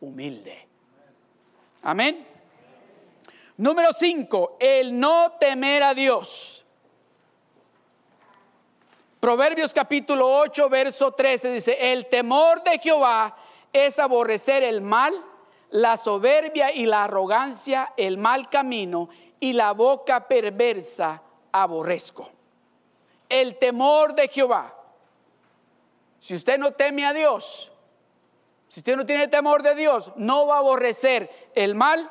humilde. Amén. Número 5, el no temer a Dios. Proverbios capítulo 8, verso 13 dice, el temor de Jehová es aborrecer el mal, la soberbia y la arrogancia, el mal camino y la boca perversa aborrezco. El temor de Jehová. Si usted no teme a Dios, si usted no tiene temor de Dios, no va a aborrecer el mal,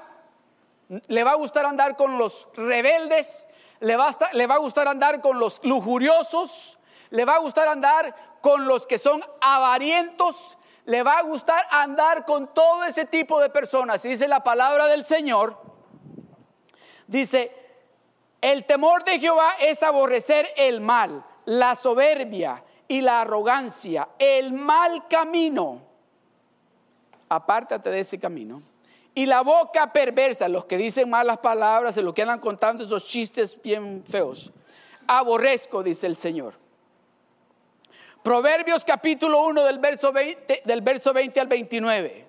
le va a gustar andar con los rebeldes, le va a, le va a gustar andar con los lujuriosos, le va a gustar andar con los que son avarientos, le va a gustar andar con todo ese tipo de personas. Y dice la palabra del Señor, dice, el temor de Jehová es aborrecer el mal, la soberbia y la arrogancia, el mal camino. Apártate de ese camino. Y la boca perversa, los que dicen malas palabras, se lo que andan contando esos chistes bien feos. Aborrezco, dice el Señor. Proverbios capítulo 1 del verso 20, del verso 20 al 29.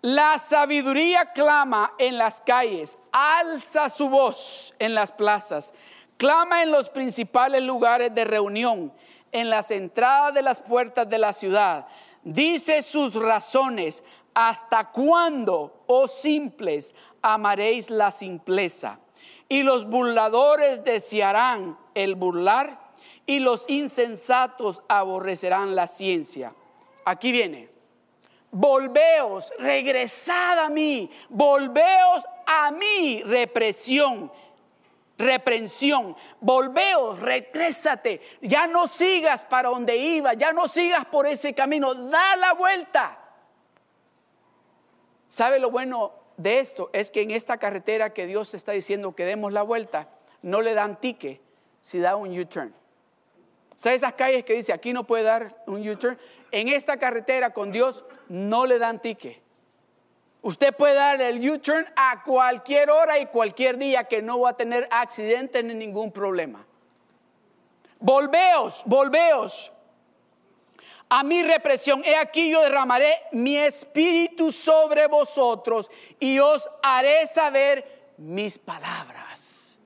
La sabiduría clama en las calles, alza su voz en las plazas, clama en los principales lugares de reunión, en las entradas de las puertas de la ciudad. Dice sus razones, ¿hasta cuándo, oh simples, amaréis la simpleza? Y los burladores desearán el burlar y los insensatos aborrecerán la ciencia. Aquí viene. Volveos, regresad a mí, volveos a mí, represión, reprensión. Volveos, retrésate, ya no sigas para donde iba, ya no sigas por ese camino, da la vuelta. ¿Sabe lo bueno de esto? Es que en esta carretera que Dios está diciendo que demos la vuelta, no le dan tique si da un U-turn. ¿Sabe esas calles que dice aquí no puede dar un U-turn? En esta carretera con Dios no le dan tique. Usted puede dar el U-turn a cualquier hora y cualquier día que no va a tener accidente ni ningún problema. Volveos, volveos a mi represión. He aquí yo derramaré mi espíritu sobre vosotros y os haré saber mis palabras.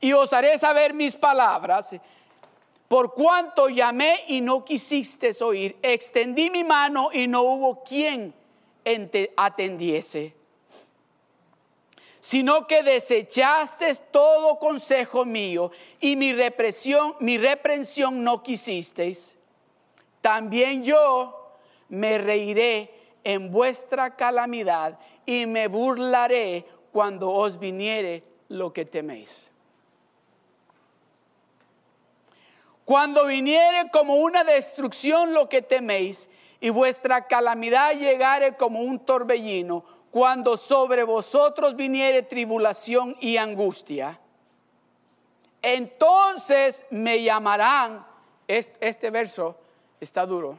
Y os haré saber mis palabras por cuanto llamé y no quisiste oír, extendí mi mano y no hubo quien atendiese, sino que desechaste todo consejo mío y mi represión, mi reprensión no quisisteis. También yo me reiré en vuestra calamidad y me burlaré cuando os viniere lo que teméis. Cuando viniere como una destrucción lo que teméis y vuestra calamidad llegare como un torbellino, cuando sobre vosotros viniere tribulación y angustia, entonces me llamarán, este, verso está duro,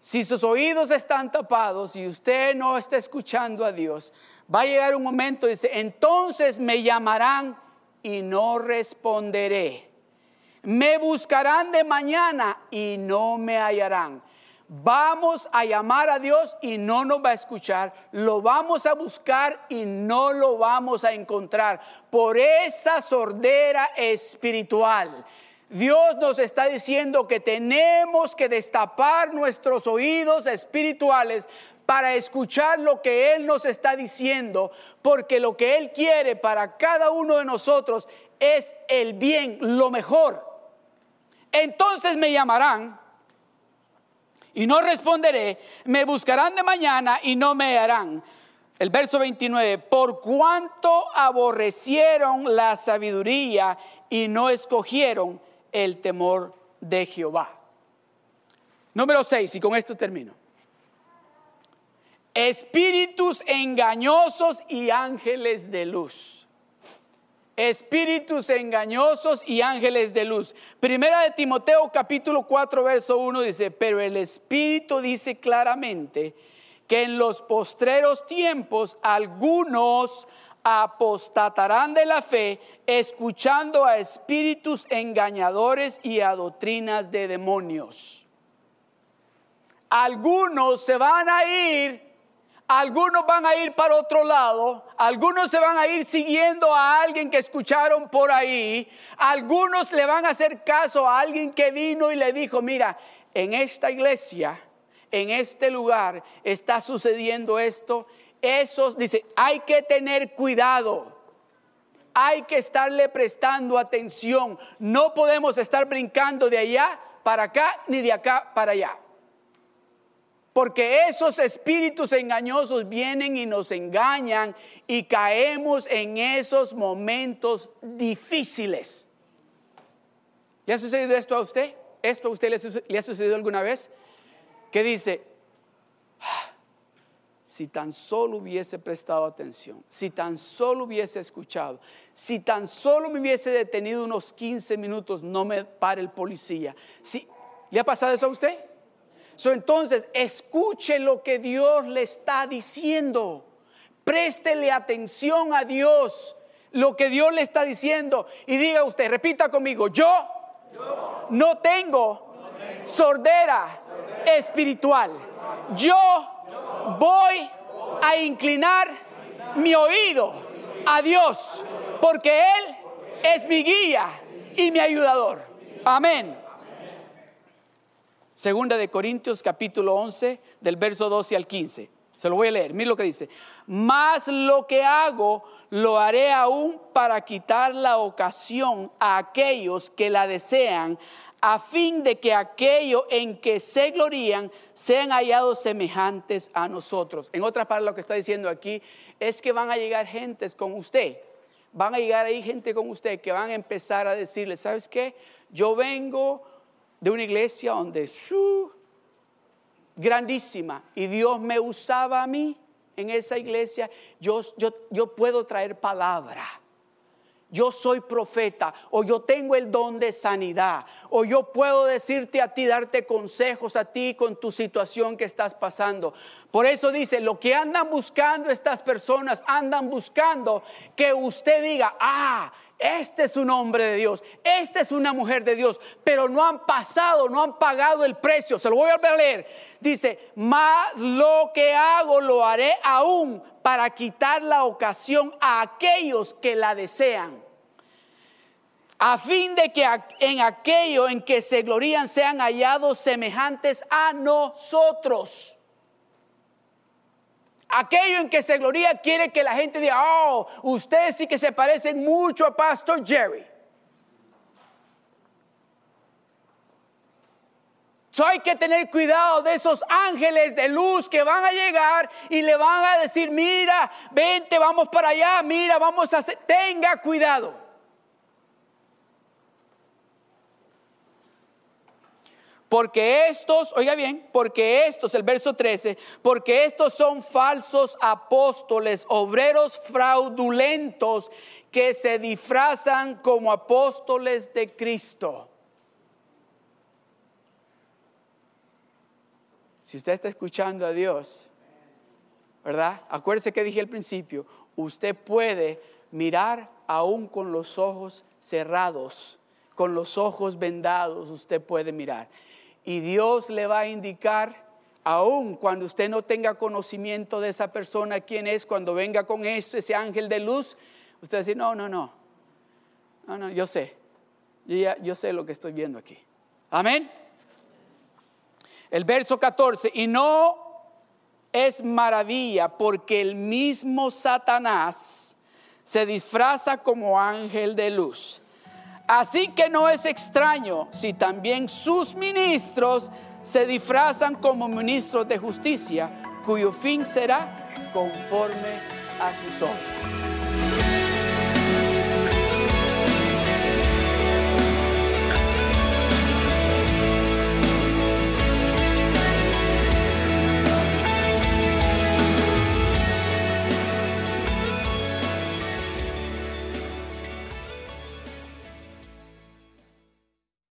si sus oídos están tapados y usted no está escuchando a Dios, va a llegar un momento, dice, entonces me llamarán y no responderé. Me buscarán de mañana y no me hallarán. Vamos a llamar a Dios y no nos va a escuchar. Lo vamos a buscar y no lo vamos a encontrar por esa sordera espiritual. Dios nos está diciendo que tenemos que destapar nuestros oídos espirituales para escuchar lo que Él nos está diciendo, porque lo que Él quiere para cada uno de nosotros es el bien, lo mejor. Entonces me llamarán y no responderé, me buscarán de mañana y no me harán. El verso 29, por cuanto aborrecieron la sabiduría y no escogieron el temor de Jehová. Número 6, y con esto termino. Espíritus engañosos y ángeles de luz. Espíritus engañosos y ángeles de luz. Primera de Timoteo capítulo 4 verso 1 dice, pero el Espíritu dice claramente que en los postreros tiempos algunos apostatarán de la fe, escuchando a espíritus engañadores y a doctrinas de demonios. Algunos se van a ir algunos van a ir para otro lado, algunos se van a ir siguiendo a alguien que escucharon por ahí, algunos le van a hacer caso a alguien que vino y le dijo, mira, en esta iglesia, en este lugar está sucediendo esto. Esos, dice, hay que tener cuidado. Hay que estarle prestando atención. No podemos estar brincando de allá para acá ni de acá para allá. Porque esos espíritus engañosos vienen y nos engañan y caemos en esos momentos difíciles. ¿Le ha sucedido esto a usted? ¿Esto a usted le, ha sucedido alguna vez? Que dice, ah, si tan solo hubiese prestado atención, si tan solo hubiese escuchado, si tan solo me hubiese detenido unos 15 minutos, no me pare el policía. Si, ¿Le ha pasado eso a usted? Entonces, escuche lo que Dios le está diciendo. Préstele atención a Dios, lo que Dios le está diciendo. Y diga usted, repita conmigo, yo, no, tengo sordera, espiritual. Yo, voy a inclinar mi oído a Dios, porque Él es mi guía y mi ayudador. Amén. Segunda de Corintios capítulo 11 del verso 12 al 15. Se lo voy a leer. Mira lo que dice. Más lo que hago lo haré aún para quitar la ocasión a aquellos que la desean, a fin de que aquello en que se glorían sean hallados semejantes a nosotros. En otras palabras, lo que está diciendo aquí es que van a llegar gentes con usted. Van a llegar ahí gente con usted que van a empezar a decirle, ¿sabes qué? Yo vengo de una iglesia donde, grandísima, y Dios me usaba a mí en esa iglesia, yo, yo, yo puedo traer palabra. Yo soy profeta o yo tengo el don de sanidad o yo puedo decirte a ti, darte consejos a ti con tu situación que estás pasando. Por eso dice, lo que andan buscando estas personas, andan buscando que usted diga, ah, este es un hombre de Dios, esta es una mujer de Dios, pero no han pasado, no han pagado el precio. Se lo voy a leer. Dice, más lo que hago lo haré aún para quitar la ocasión a aquellos que la desean, a fin de que en aquello en que se glorían sean hallados semejantes a nosotros Aquello en que se gloria quiere que la gente diga, oh, ustedes sí que se parecen mucho a Pastor Jerry. So hay que tener cuidado de esos ángeles de luz que van a llegar y le van a decir, mira, vente, vamos para allá, mira, vamos a hacer, tenga cuidado. Porque estos, oiga bien, porque estos, el verso 13, porque estos son falsos apóstoles, obreros fraudulentos que se disfrazan como apóstoles de Cristo. Si usted está escuchando a Dios, ¿verdad? Acuérdese que dije al principio, usted puede mirar aún con los ojos cerrados, con los ojos vendados, usted puede mirar. Y Dios le va a indicar, aun cuando usted no tenga conocimiento de esa persona, quién es, cuando venga con eso, ese ángel de luz, usted decir, no, no, no, no, no, yo sé, yo, ya, yo sé lo que estoy viendo aquí. Amén. El verso 14, y no es maravilla porque el mismo Satanás se disfraza como ángel de luz. Así que no es extraño si también sus ministros se disfrazan como ministros de justicia, cuyo fin será conforme a sus obras.